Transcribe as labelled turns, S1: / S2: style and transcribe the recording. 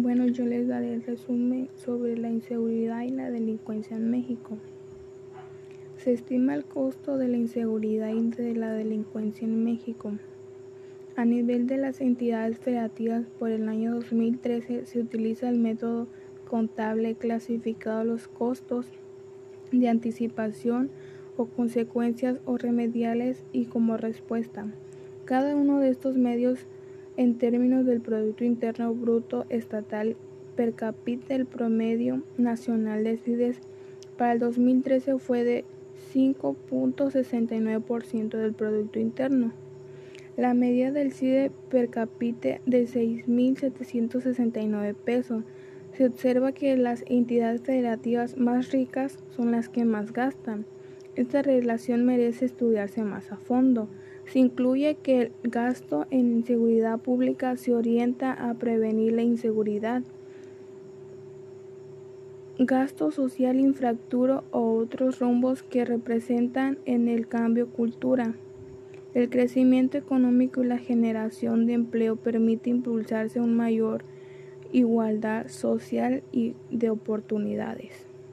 S1: Bueno, yo les daré el resumen sobre la inseguridad y la delincuencia en México. Se estima el costo de la inseguridad y de la delincuencia en México. A nivel de las entidades federativas, por el año 2013 se utiliza el método contable clasificado los costos de anticipación o consecuencias o remediales y como respuesta. Cada uno de estos medios en términos del Producto Interno Bruto Estatal per cápita, el promedio nacional de CIDES para el 2013 fue de 5.69% del Producto Interno. La media del CIDE per cápita de 6.769 pesos. Se observa que las entidades federativas más ricas son las que más gastan. Esta relación merece estudiarse más a fondo. Se incluye que el gasto en seguridad pública se orienta a prevenir la inseguridad. Gasto social, infractura o otros rumbos que representan en el cambio cultura. El crecimiento económico y la generación de empleo permite impulsarse una mayor igualdad social y de oportunidades.